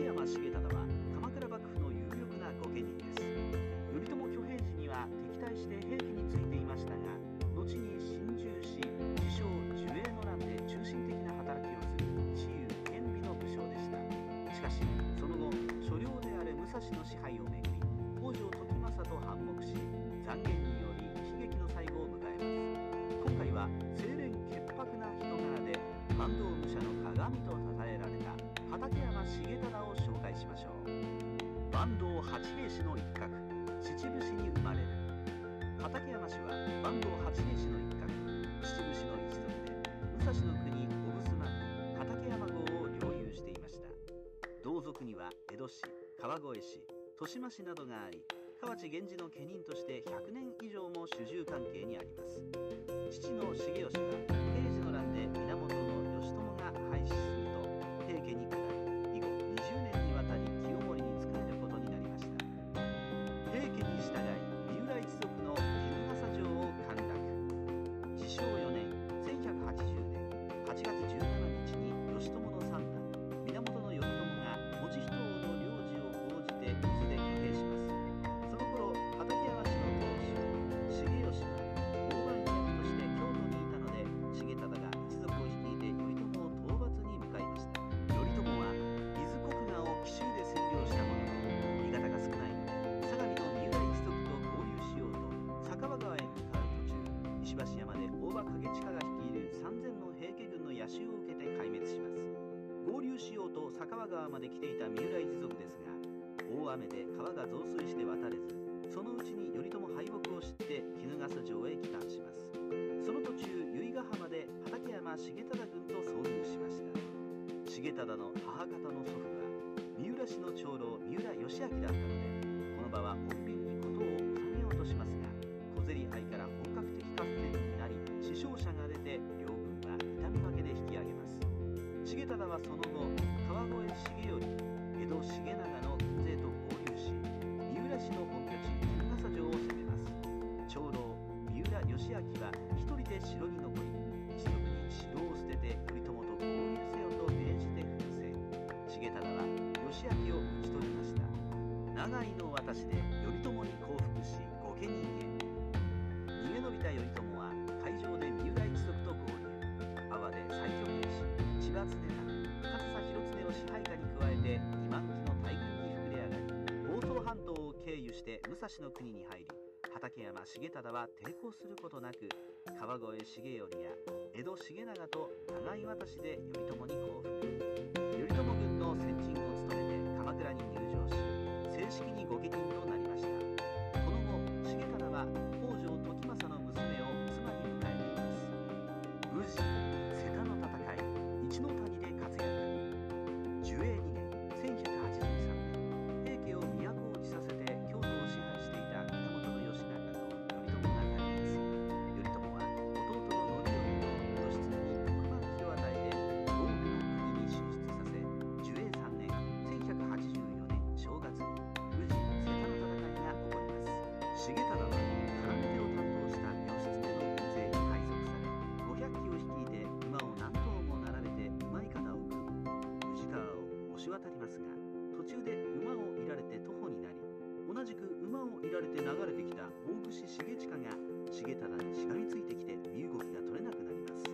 山重忠は鎌倉幕府の有力な御家人です。頼朝挙兵時には敵対して兵器についていましたが後に心中し自称守衛の乱で中心的な働きをする自由厳美の武将でした。しかしその後所領である武蔵の支配をめぐり区には江戸市川越市豊島市などがあり河内源氏の家人として100年以上も主従関係にあります。父の重吉は平治の乱で源うと酒場川まで来ていた三浦一族ですが大雨で川が増水して渡れずそのうちに頼朝敗北を知って衣笠城へ帰還します。その途中由比ヶ浜で畠山重忠軍と遭遇しました。重忠の母方の祖父は三浦市の長老三浦義明だったのでこの場は穏便に事を収めようとしますが小競り合いから本格的合戦になり死傷者が出て両軍は痛み分けで引き上げます。重忠はその後義明は一人で城に残り一族に城を捨てて頼朝と合流せよと命じて奮戦重忠は義明を討ち取りました。長井の渡しで頼朝に降伏し御家人へ。逃げ延びた頼朝は海上で三浦一族と合流阿波で最強兵士千葉常忠上総広常を支配下に加えて2万機の大軍に膨れ上がり房総半島を経由して武蔵の国に入り畠山重忠は抵抗することなく川越重頼や江戸重長と互い渡しで頼朝に降伏頼朝軍の先陣を務めて鎌倉に入城し正式に御家人となりました。この後重忠は渡りますが途中で馬をいられて徒歩になり同じく馬をいられて流れてきた大串重親が重忠にしがみついてきて身動きが取れなくなります。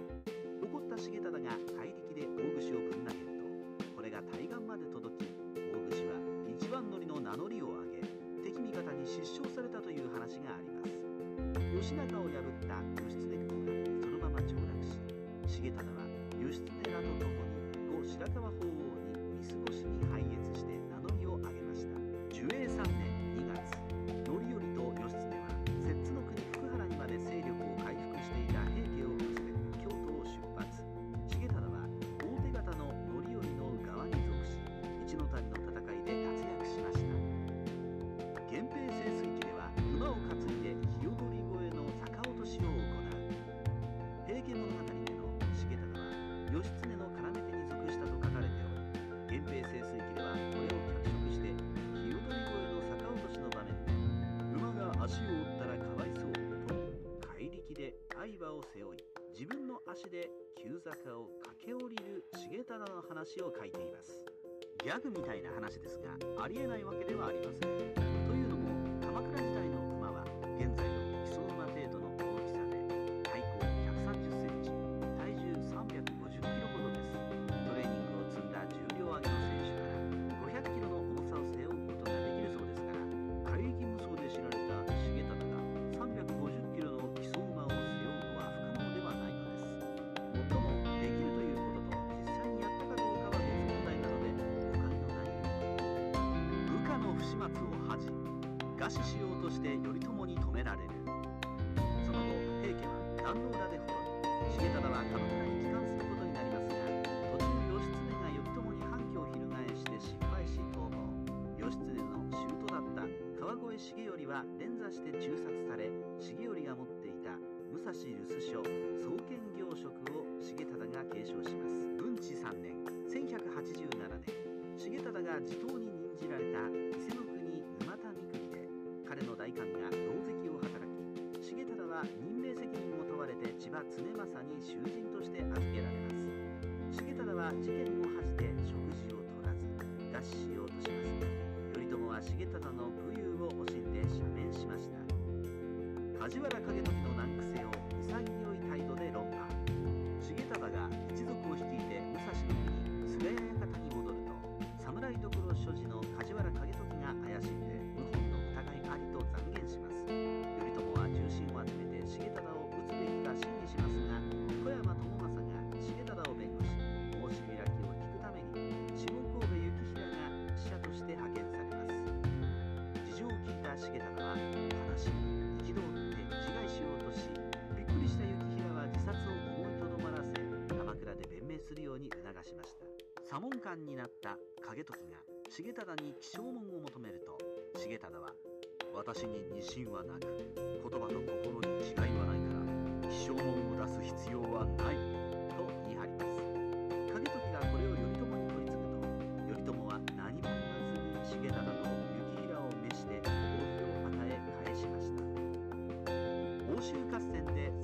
怒った重忠が怪力で大串をぶん投げるとこれが対岸まで届き大串は一番乗りの名乗りを上げ敵味方に失笑されたという話があります。義仲を破った義経公がそのまま上洛し重忠は義経らと共に後白河法皇にごしに拝謁して足で急坂を駆け下りる重忠の話を書いています。ギャグみたいな話ですがありえないわけではありません。というのも鎌倉時代餓死しようとして頼朝に止められる。その後平家は壇ノ浦で滅び重忠は鎌倉に帰還することになりますが途中義経が頼朝に反旗を翻して失敗し逃亡。義経の舅だった川越重頼は連座して中殺され重頼が持っていた武蔵留守書創建業職を重忠が継承します。文治3年1187年重忠が地頭に任じられた伊勢の彼の代官が同席を働き重忠は任命責任を問われて千葉常政に囚人として預けられます重忠は事件を恥じて食事を取らず餓死しようとします頼朝は重忠の武勇を惜しんで赦免しました梶原官になった景時が重忠に起請文を求めると重忠は私に二心はなく言葉と心に違いはないから起請文を出す必要はないと言い張ります。景時がこれを頼朝に取り次ぐと頼朝は何も言わずに重忠と幸平を召して褒美を与え返しました。欧州合戦で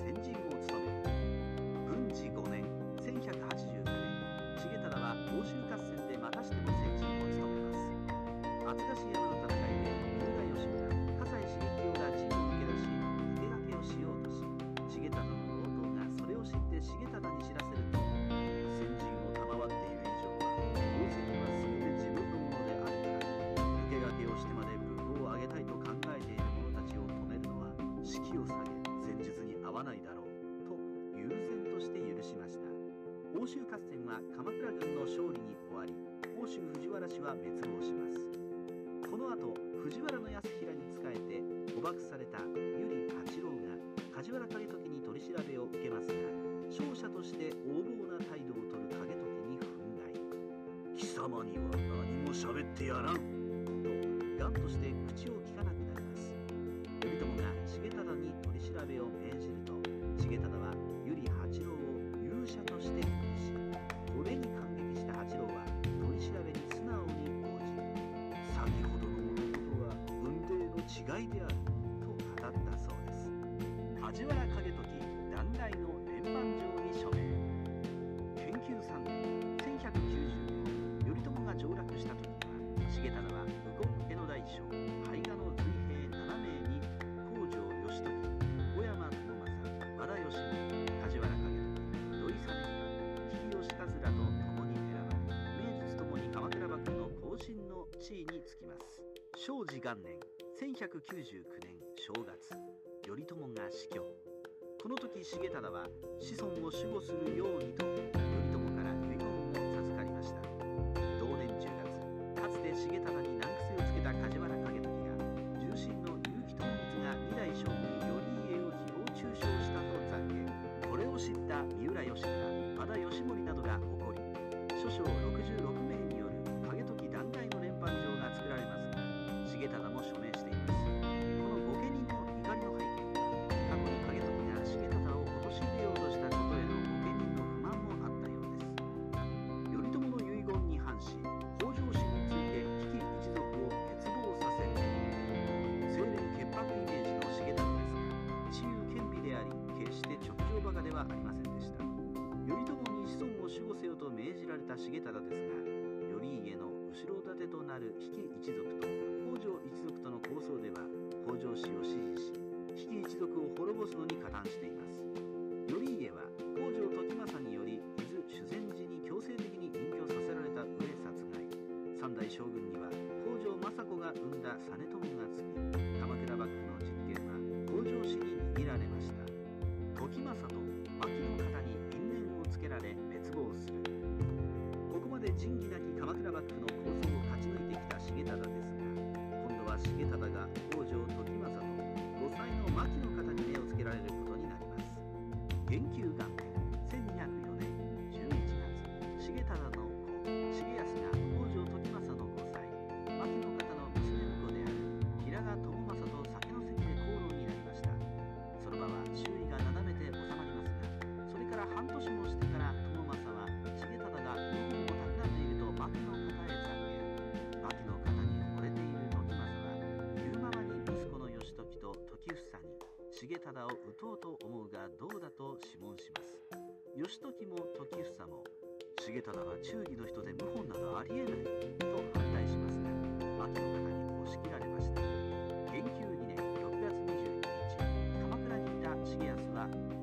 を下げ戦術に合わないだろうと悠然として許しました。欧州合戦は鎌倉軍の勝利に終わり欧州藤原氏は滅亡します。この後藤原の康平に仕えて捕獲された由利八郎が梶原景時に取り調べを受けますが勝者として横暴な態度を取る景時に憤慨。貴様には何も喋ってやらん。と頑として口を聞かなく正治元年1199年正月頼朝が死去。この時重忠は子孫を守護するようにと頼朝から遺言を授かりました。同年10月かつて重忠た重忠ですが頼家の後ろ盾となる比企一族と北条一族との抗争では北条氏を支持し比企一族を滅ぼすのに加担しています。頼家は北条時政により伊豆修善寺に強制的に隠居させられた上殺害三代将軍には北条政子が生んだ実朝重忠を討とうと思うがどうだと諮問します。義時も時房も重忠は忠義の人で謀反などありえないと反対しますが秋の方に押し切られました。元久2年6月22日鎌倉にいた重康は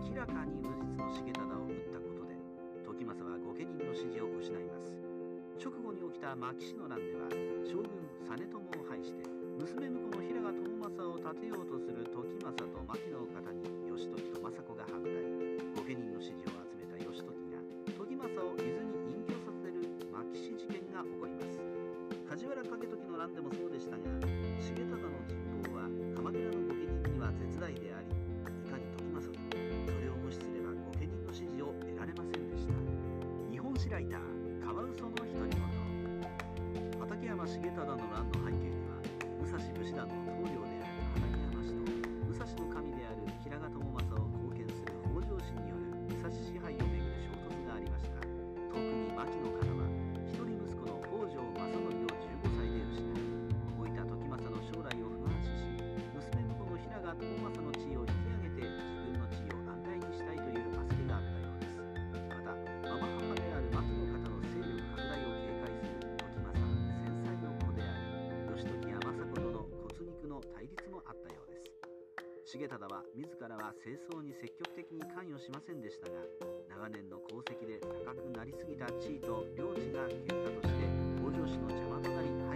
明らかに無実の重忠を撃ったことで時政は御家人の支持を失います直後に起きた牧師の乱では将軍実朝を拝して娘婿の平賀朝政を立てようとす。る時政と牧の方に義時と政子が反対御家人の支持を集めた義時が時政を伊豆に隠居させる牧師事件が起こります梶原景時の乱でもそうでしたが重忠のいたカワウソの独り言。畠山重忠の乱の背景には武蔵武士団の重忠は自らは清掃に積極的に関与しませんでしたが長年の功績で高くなりすぎた地位と領地が結果として北条氏の邪魔となり